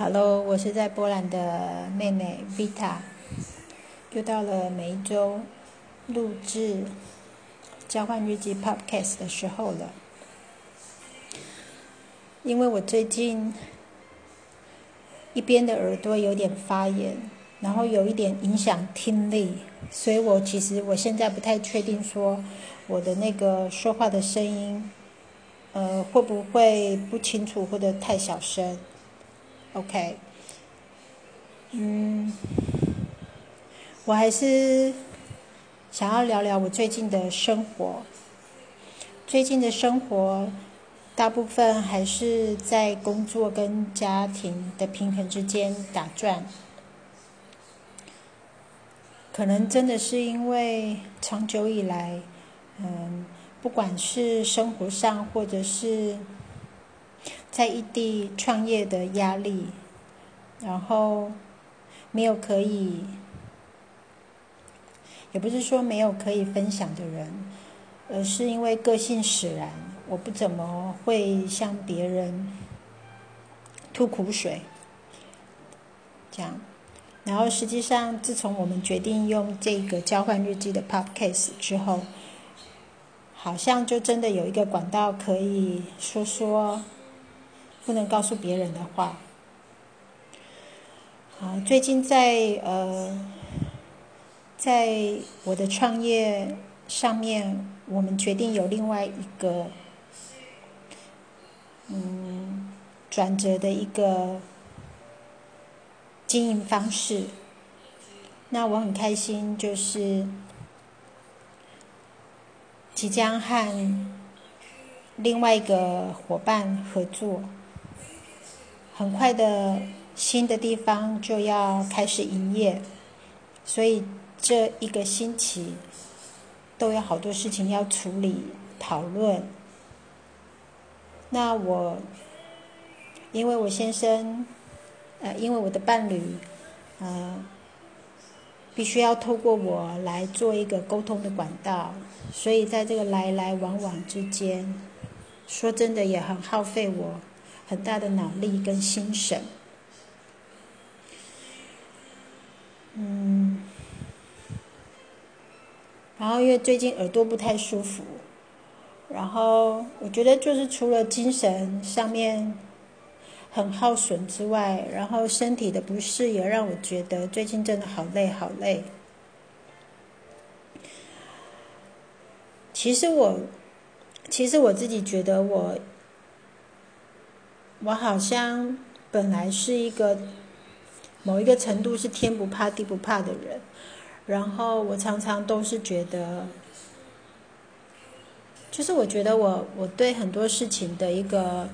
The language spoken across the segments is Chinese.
Hello，我是在波兰的妹妹 Vita，又到了每一周录制交换日记 Podcast 的时候了。因为我最近一边的耳朵有点发炎，然后有一点影响听力，所以我其实我现在不太确定说我的那个说话的声音，呃，会不会不清楚或者太小声。OK，嗯，我还是想要聊聊我最近的生活。最近的生活大部分还是在工作跟家庭的平衡之间打转。可能真的是因为长久以来，嗯，不管是生活上或者是。在异地创业的压力，然后没有可以，也不是说没有可以分享的人，而是因为个性使然，我不怎么会向别人吐苦水，这样。然后实际上，自从我们决定用这个交换日记的 podcast 之后，好像就真的有一个管道可以说说。不能告诉别人的话。啊，最近在呃，在我的创业上面，我们决定有另外一个嗯转折的一个经营方式。那我很开心，就是即将和另外一个伙伴合作。很快的新的地方就要开始营业，所以这一个星期都有好多事情要处理讨论。那我因为我先生，呃，因为我的伴侣，呃，必须要透过我来做一个沟通的管道，所以在这个来来往往之间，说真的也很耗费我。很大的脑力跟心神，嗯，然后因为最近耳朵不太舒服，然后我觉得就是除了精神上面很耗损之外，然后身体的不适也让我觉得最近真的好累好累。其实我，其实我自己觉得我。我好像本来是一个某一个程度是天不怕地不怕的人，然后我常常都是觉得，就是我觉得我我对很多事情的一个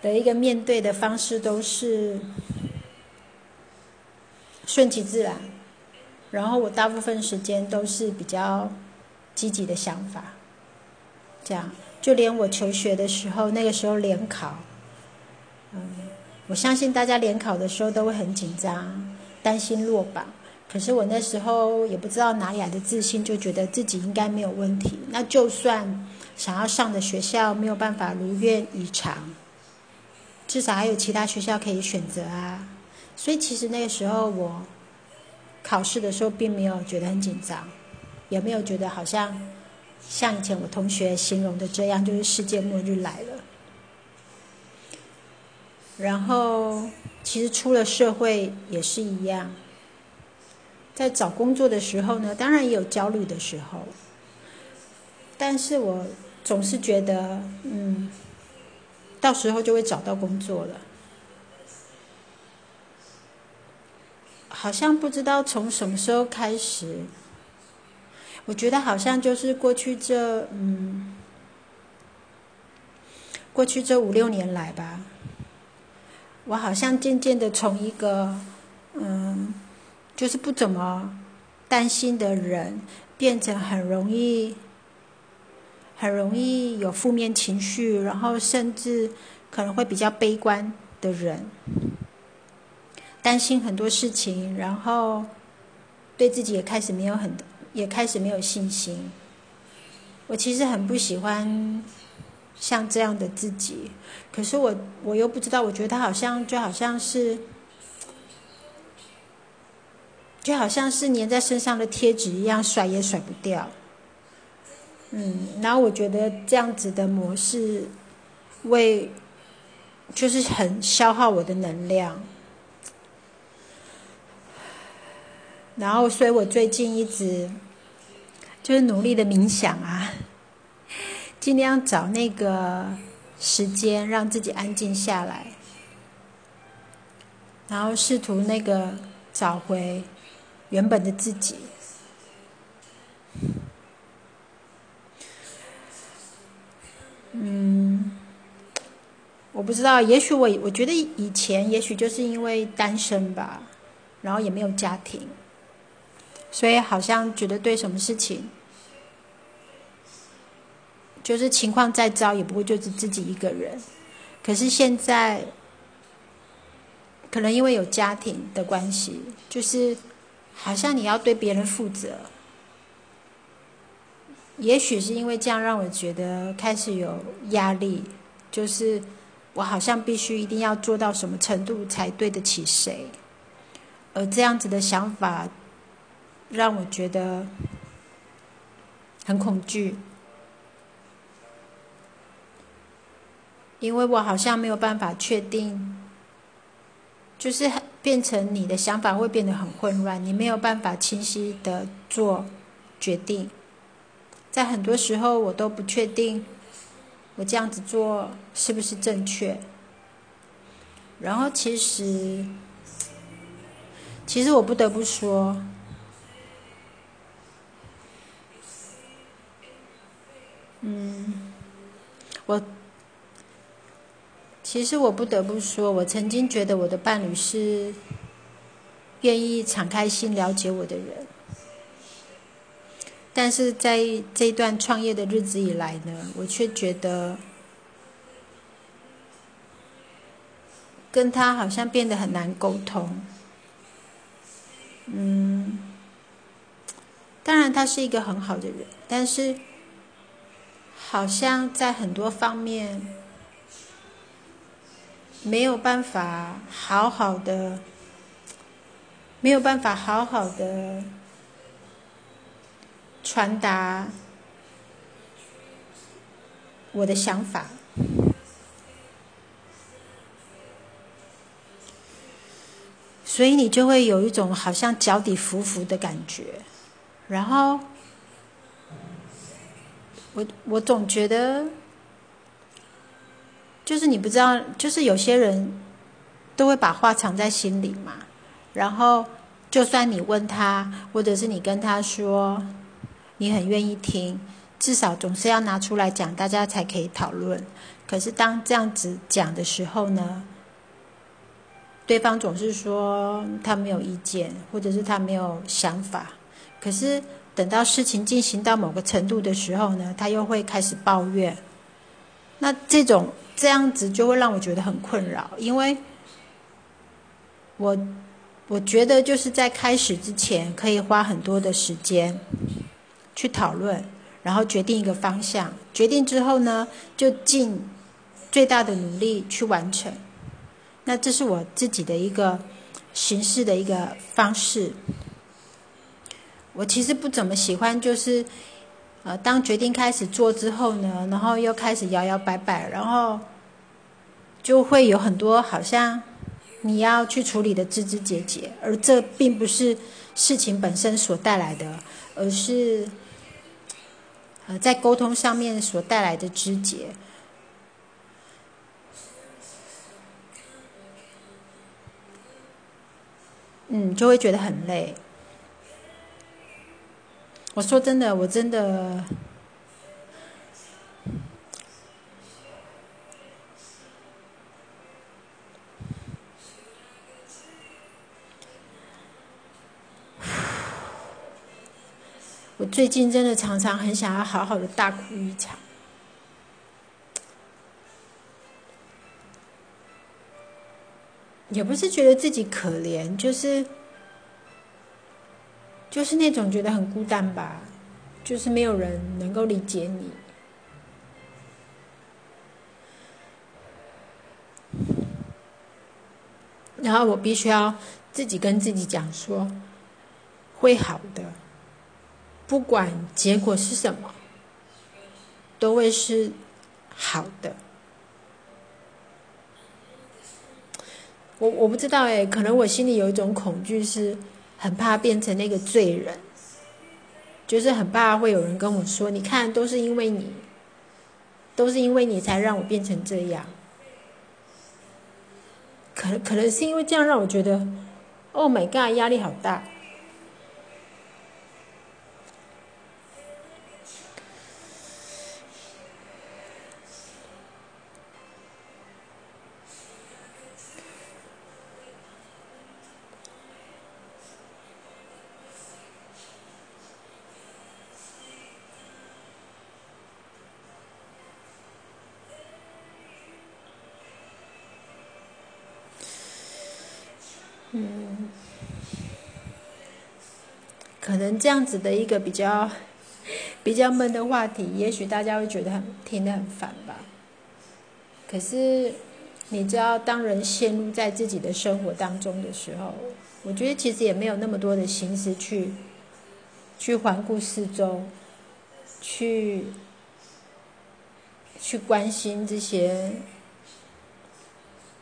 的一个面对的方式都是顺其自然，然后我大部分时间都是比较积极的想法，这样。就连我求学的时候，那个时候联考，嗯，我相信大家联考的时候都会很紧张，担心落榜。可是我那时候也不知道哪里来的自信，就觉得自己应该没有问题。那就算想要上的学校没有办法如愿以偿，至少还有其他学校可以选择啊。所以其实那个时候我考试的时候并没有觉得很紧张，也没有觉得好像。像以前我同学形容的这样，就是世界末日来了。然后，其实出了社会也是一样，在找工作的时候呢，当然也有焦虑的时候。但是我总是觉得，嗯，到时候就会找到工作了。好像不知道从什么时候开始。我觉得好像就是过去这嗯，过去这五六年来吧，我好像渐渐的从一个嗯，就是不怎么担心的人，变成很容易、很容易有负面情绪，然后甚至可能会比较悲观的人，担心很多事情，然后对自己也开始没有很。也开始没有信心。我其实很不喜欢像这样的自己，可是我我又不知道，我觉得他好像就好像是，就好像是粘在身上的贴纸一样，甩也甩不掉。嗯，然后我觉得这样子的模式，为就是很消耗我的能量。然后，所以我最近一直就是努力的冥想啊。尽量找那个时间让自己安静下来，然后试图那个找回原本的自己。嗯，我不知道，也许我我觉得以前也许就是因为单身吧，然后也没有家庭，所以好像觉得对什么事情。就是情况再糟，也不会就是自己一个人。可是现在，可能因为有家庭的关系，就是好像你要对别人负责。也许是因为这样，让我觉得开始有压力，就是我好像必须一定要做到什么程度才对得起谁。而这样子的想法，让我觉得很恐惧。因为我好像没有办法确定，就是变成你的想法会变得很混乱，你没有办法清晰的做决定，在很多时候我都不确定我这样子做是不是正确。然后其实，其实我不得不说，嗯，我。其实我不得不说，我曾经觉得我的伴侣是愿意敞开心了解我的人，但是在这段创业的日子以来呢，我却觉得跟他好像变得很难沟通。嗯，当然他是一个很好的人，但是好像在很多方面。没有办法好好的，没有办法好好的传达我的想法，所以你就会有一种好像脚底浮浮的感觉，然后我我总觉得。就是你不知道，就是有些人都会把话藏在心里嘛。然后，就算你问他，或者是你跟他说，你很愿意听，至少总是要拿出来讲，大家才可以讨论。可是当这样子讲的时候呢，对方总是说他没有意见，或者是他没有想法。可是等到事情进行到某个程度的时候呢，他又会开始抱怨。那这种。这样子就会让我觉得很困扰，因为我我觉得就是在开始之前可以花很多的时间去讨论，然后决定一个方向。决定之后呢，就尽最大的努力去完成。那这是我自己的一个行事的一个方式。我其实不怎么喜欢就是。呃，当决定开始做之后呢，然后又开始摇摇摆摆，然后就会有很多好像你要去处理的枝枝节节，而这并不是事情本身所带来的，而是呃在沟通上面所带来的枝节，嗯，就会觉得很累。我说真的，我真的，我最近真的常常很想要好好的大哭一场，也不是觉得自己可怜，就是。就是那种觉得很孤单吧就是没有人能够理解你。然后我必须要自己跟自己讲说会好的不管结果是什么都会是好的。我我不知道哎可能我心里有一种恐惧是很怕变成那个罪人，就是很怕会有人跟我说：“你看，都是因为你，都是因为你才让我变成这样。”可能可能是因为这样让我觉得，Oh my God，压力好大。嗯，可能这样子的一个比较比较闷的话题，也许大家会觉得很听得很烦吧。可是，你知道，当人陷入在自己的生活当中的时候，我觉得其实也没有那么多的心思去去环顾四周，去去关心这些。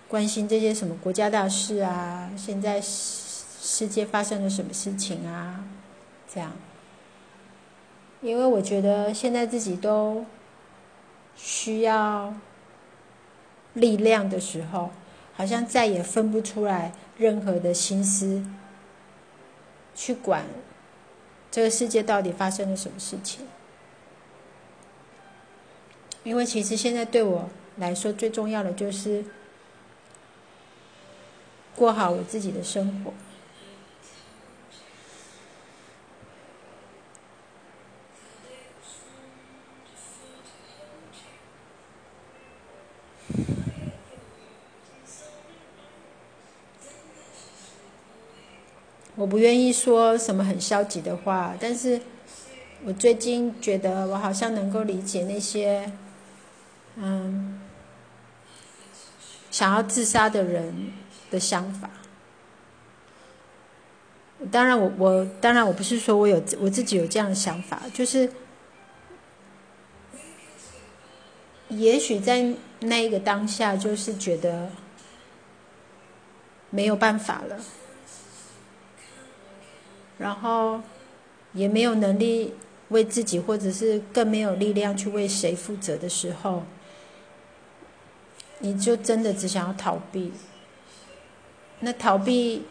关心这些什么国家大事啊？现在世世界发生了什么事情啊？这样，因为我觉得现在自己都需要力量的时候，好像再也分不出来任何的心思去管这个世界到底发生了什么事情。因为其实现在对我来说最重要的就是。过好我自己的生活。我不愿意说什么很消极的话，但是我最近觉得我好像能够理解那些，嗯，想要自杀的人。的想法，当然我我当然我不是说我有我自己有这样的想法，就是也许在那一个当下，就是觉得没有办法了，然后也没有能力为自己，或者是更没有力量去为谁负责的时候，你就真的只想要逃避。那逃避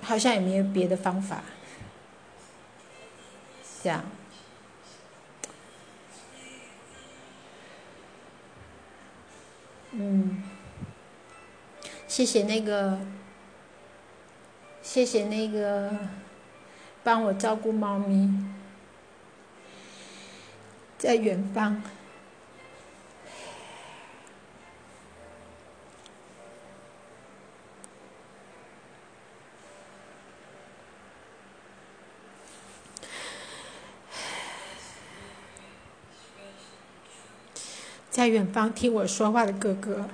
好像也没有别的方法，这样。嗯，谢谢那个，谢谢那个帮我照顾猫咪，在远方。在远方听我说话的哥哥，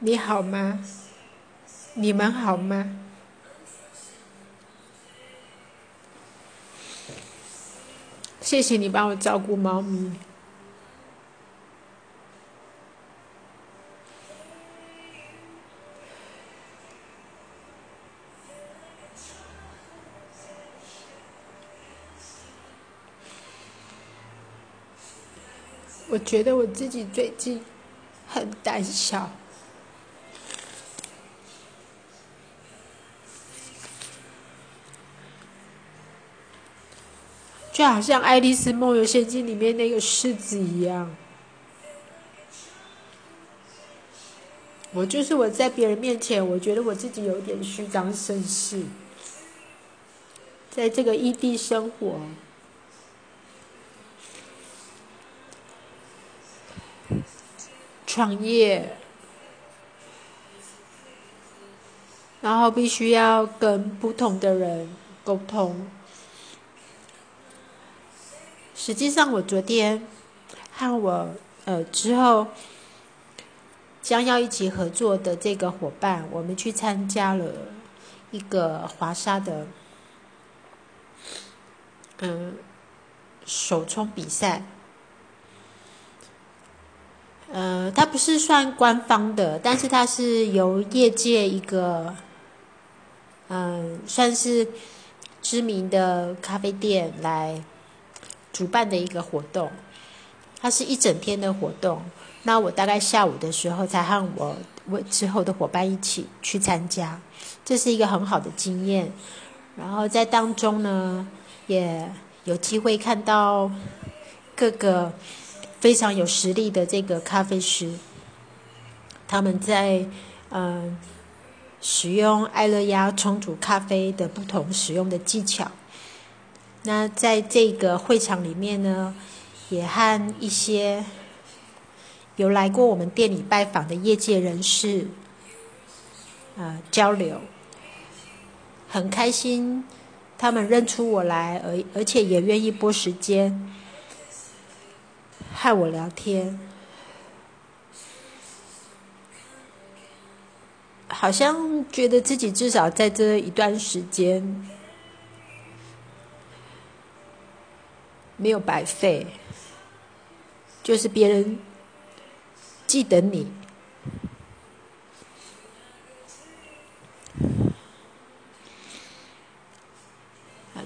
你好吗？你们好吗？谢谢你帮我照顾猫咪。我觉得我自己最近很胆小，就好像《爱丽丝梦游仙境》里面那个狮子一样。我就是我在别人面前，我觉得我自己有点虚张声势，在这个异地生活。创业，然后必须要跟不同的人沟通，实际上，我昨天和我呃之后将要一起合作的这个伙伴，我们去参加了一个华沙的嗯首冲比赛。呃，它不是算官方的，但是它是由业界一个嗯算是知名的咖啡店来。主办的一个活动，它是一整天的活动。那我大概下午的时候才和我我之后的伙伴一起去参加，这是一个很好的经验。然后在当中呢，也有机会看到各个非常有实力的这个咖啡师，他们在嗯使用爱乐压冲煮咖啡的不同使用的技巧。那在这个会场里面呢，也和一些有来过我们店里拜访的业界人士，呃，交流，很开心，他们认出我来，而而且也愿意拨时间和我聊天，好像觉得自己至少在这一段时间。没有白费，就是别人记得你，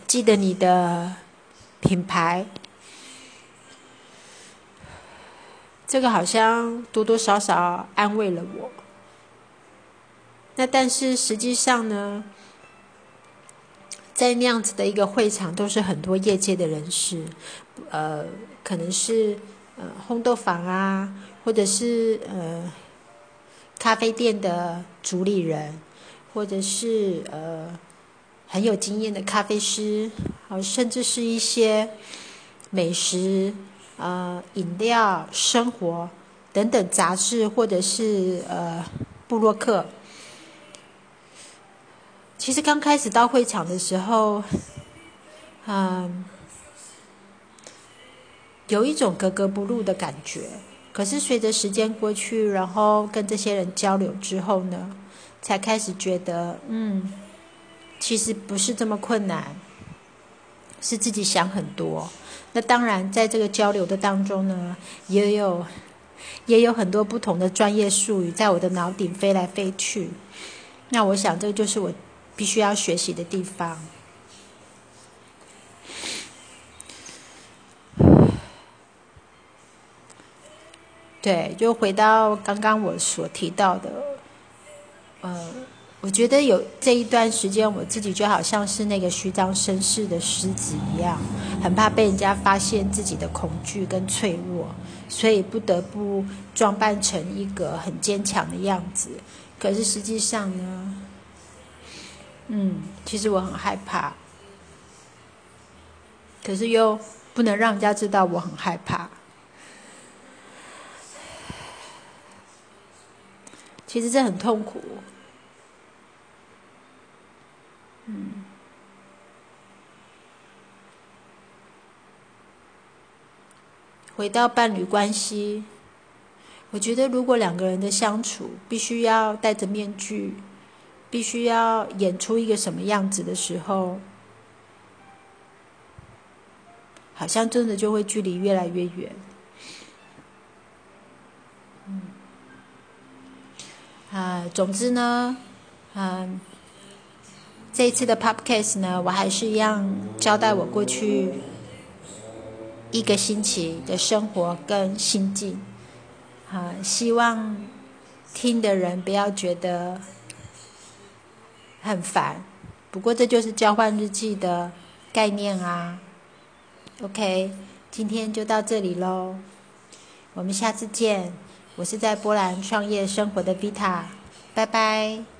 记得你的品牌，这个好像多多少少安慰了我。那但是实际上呢？在那样子的一个会场，都是很多业界的人士，呃，可能是呃烘豆坊啊，或者是呃咖啡店的主理人，或者是呃很有经验的咖啡师，啊，甚至是一些美食、呃饮料、生活等等杂志，或者是呃布洛克。其实刚开始到会场的时候，嗯，有一种格格不入的感觉。可是随着时间过去，然后跟这些人交流之后呢，才开始觉得，嗯，其实不是这么困难，是自己想很多。那当然，在这个交流的当中呢，也有也有很多不同的专业术语在我的脑顶飞来飞去。那我想，这就是我。必须要学习的地方，对，就回到刚刚我所提到的，呃，我觉得有这一段时间，我自己就好像是那个虚张声势的狮子一样，很怕被人家发现自己的恐惧跟脆弱，所以不得不装扮成一个很坚强的样子。可是实际上呢？嗯，其实我很害怕，可是又不能让人家知道我很害怕。其实这很痛苦。回到伴侣关系，我觉得如果两个人的相处必须要戴着面具。必须要演出一个什么样子的时候，好像真的就会距离越来越远。嗯，啊，总之呢，嗯，这一次的 podcast 呢，我还是一样交代我过去一个星期的生活跟心境。啊，希望听的人不要觉得。很烦，不过这就是交换日记的概念啊。OK，今天就到这里喽，我们下次见。我是在波兰创业生活的 Vita，拜拜。